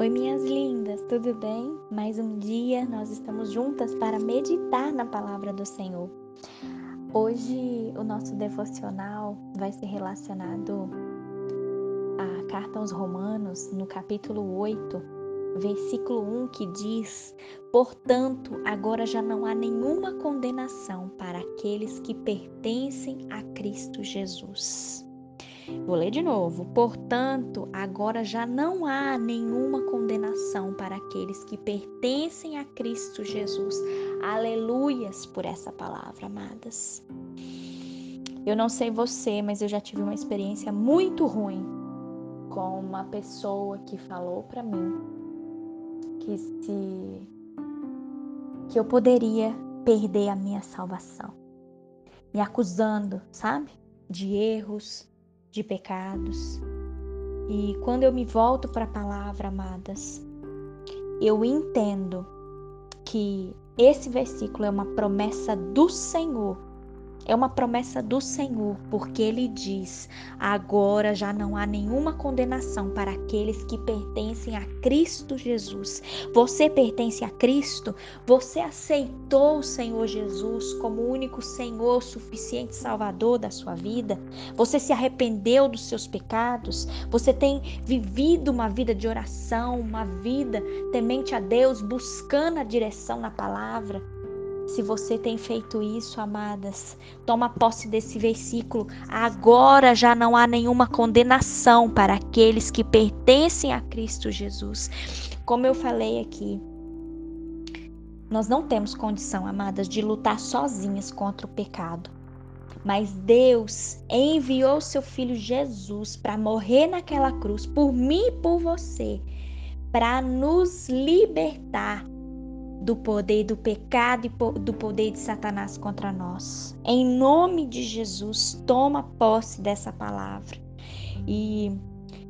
Oi, minhas lindas, tudo bem? Mais um dia nós estamos juntas para meditar na palavra do Senhor. Hoje o nosso devocional vai ser relacionado à carta aos Romanos, no capítulo 8, versículo 1, que diz: Portanto, agora já não há nenhuma condenação para aqueles que pertencem a Cristo Jesus. Vou ler de novo. Portanto, agora já não há nenhuma condenação para aqueles que pertencem a Cristo Jesus. Aleluias por essa palavra, amadas. Eu não sei você, mas eu já tive uma experiência muito ruim com uma pessoa que falou para mim que se que eu poderia perder a minha salvação, me acusando, sabe, de erros, de pecados. E quando eu me volto para a palavra, amadas, eu entendo que esse versículo é uma promessa do Senhor é uma promessa do Senhor, porque ele diz: agora já não há nenhuma condenação para aqueles que pertencem a Cristo Jesus. Você pertence a Cristo? Você aceitou o Senhor Jesus como único Senhor suficiente Salvador da sua vida? Você se arrependeu dos seus pecados? Você tem vivido uma vida de oração, uma vida temente a Deus, buscando a direção na palavra? Se você tem feito isso, amadas, toma posse desse versículo. Agora já não há nenhuma condenação para aqueles que pertencem a Cristo Jesus. Como eu falei aqui, nós não temos condição, amadas, de lutar sozinhas contra o pecado. Mas Deus enviou seu filho Jesus para morrer naquela cruz por mim e por você, para nos libertar do poder do pecado e do poder de Satanás contra nós. Em nome de Jesus, toma posse dessa palavra. E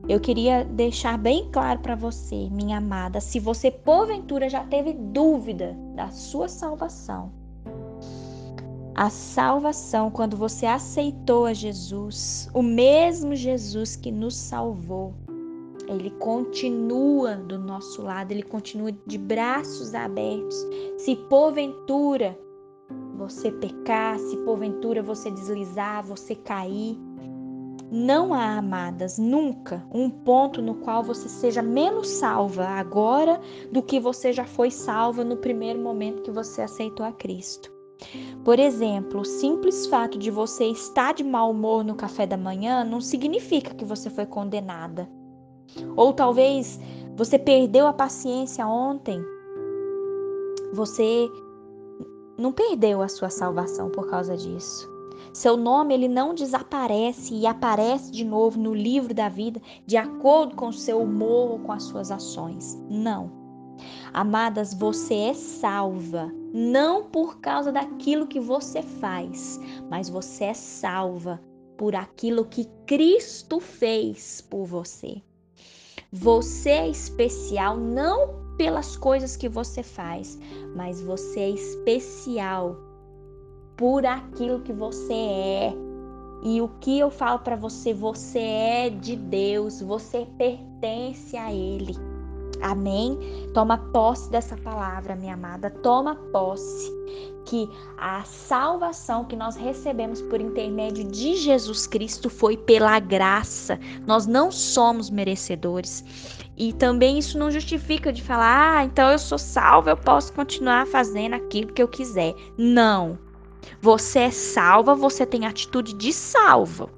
eu queria deixar bem claro para você, minha amada, se você porventura já teve dúvida da sua salvação, a salvação, quando você aceitou a Jesus, o mesmo Jesus que nos salvou, ele continua do nosso lado, ele continua de braços abertos. Se porventura você pecar, se porventura você deslizar, você cair, não há, amadas, nunca um ponto no qual você seja menos salva agora do que você já foi salva no primeiro momento que você aceitou a Cristo. Por exemplo, o simples fato de você estar de mau humor no café da manhã não significa que você foi condenada. Ou talvez você perdeu a paciência ontem. Você não perdeu a sua salvação por causa disso. Seu nome ele não desaparece e aparece de novo no livro da vida de acordo com o seu humor ou com as suas ações. Não. Amadas, você é salva não por causa daquilo que você faz, mas você é salva por aquilo que Cristo fez por você. Você é especial não pelas coisas que você faz, mas você é especial por aquilo que você é. E o que eu falo para você, você é de Deus, você pertence a Ele. Amém? Toma posse dessa palavra, minha amada. Toma posse que a salvação que nós recebemos por intermédio de Jesus Cristo foi pela graça. Nós não somos merecedores. E também isso não justifica de falar, ah, então eu sou salva, eu posso continuar fazendo aquilo que eu quiser. Não. Você é salva, você tem atitude de salva.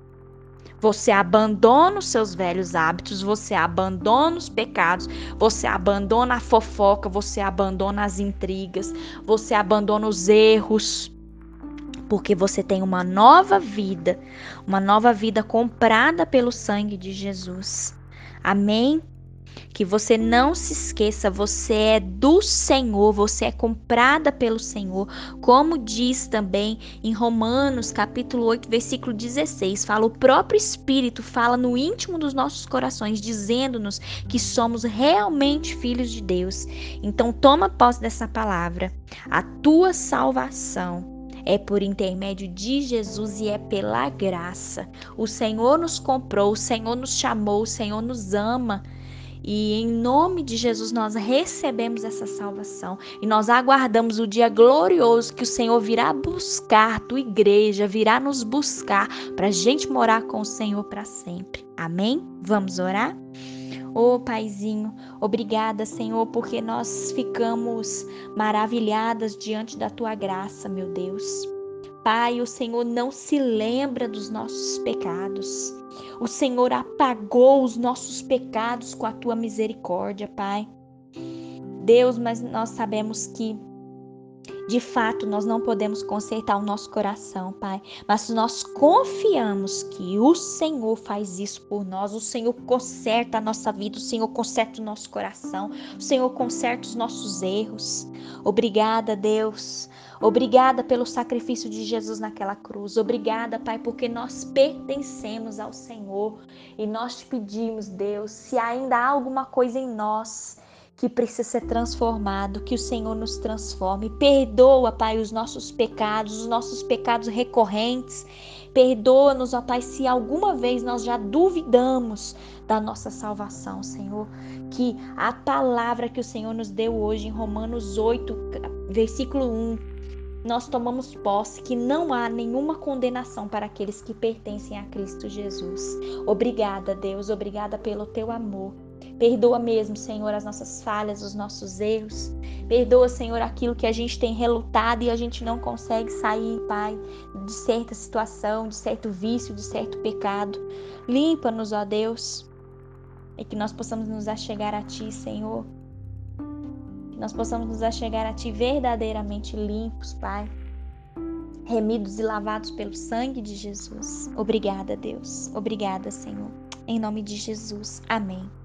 Você abandona os seus velhos hábitos, você abandona os pecados, você abandona a fofoca, você abandona as intrigas, você abandona os erros. Porque você tem uma nova vida, uma nova vida comprada pelo sangue de Jesus. Amém? Que você não se esqueça, você é do Senhor, você é comprada pelo Senhor, como diz também em Romanos, capítulo 8, versículo 16, fala o próprio Espírito fala no íntimo dos nossos corações, dizendo-nos que somos realmente filhos de Deus. Então toma posse dessa palavra. A tua salvação é por intermédio de Jesus e é pela graça. O Senhor nos comprou, o Senhor nos chamou, o Senhor nos ama E em nome de Jesus nós recebemos essa salvação e nós aguardamos o dia glorioso que o Senhor virá buscar, tua igreja virá nos buscar para a gente morar com o Senhor para sempre. Amém? Vamos orar? Ô oh, Paizinho, obrigada, Senhor, porque nós ficamos maravilhadas diante da tua graça, meu Deus. Pai, o Senhor não se lembra dos nossos pecados. O Senhor apagou os nossos pecados com a tua misericórdia, Pai. Deus, mas nós sabemos que de fato, nós não podemos consertar o nosso coração, Pai, mas nós confiamos que o Senhor faz isso por nós, o Senhor conserta a nossa vida, o Senhor conserta o nosso coração, o Senhor conserta os nossos erros. Obrigada, Deus. Obrigada pelo sacrifício de Jesus naquela cruz. Obrigada, Pai, porque nós pertencemos ao Senhor e nós te pedimos, Deus, se ainda há alguma coisa em nós que precisa ser transformado, que o Senhor nos transforme. Perdoa, Pai, os nossos pecados, os nossos pecados recorrentes. Perdoa-nos, ó Pai, se alguma vez nós já duvidamos da nossa salvação, Senhor. Que a palavra que o Senhor nos deu hoje em Romanos 8, versículo 1, nós tomamos posse que não há nenhuma condenação para aqueles que pertencem a Cristo Jesus. Obrigada, Deus, obrigada pelo teu amor. Perdoa mesmo, Senhor, as nossas falhas, os nossos erros. Perdoa, Senhor, aquilo que a gente tem relutado e a gente não consegue sair, Pai, de certa situação, de certo vício, de certo pecado. Limpa-nos, ó Deus, e que nós possamos nos achegar a Ti, Senhor. Que nós possamos nos achegar a Ti verdadeiramente limpos, Pai. Remidos e lavados pelo sangue de Jesus. Obrigada, Deus. Obrigada, Senhor. Em nome de Jesus. Amém.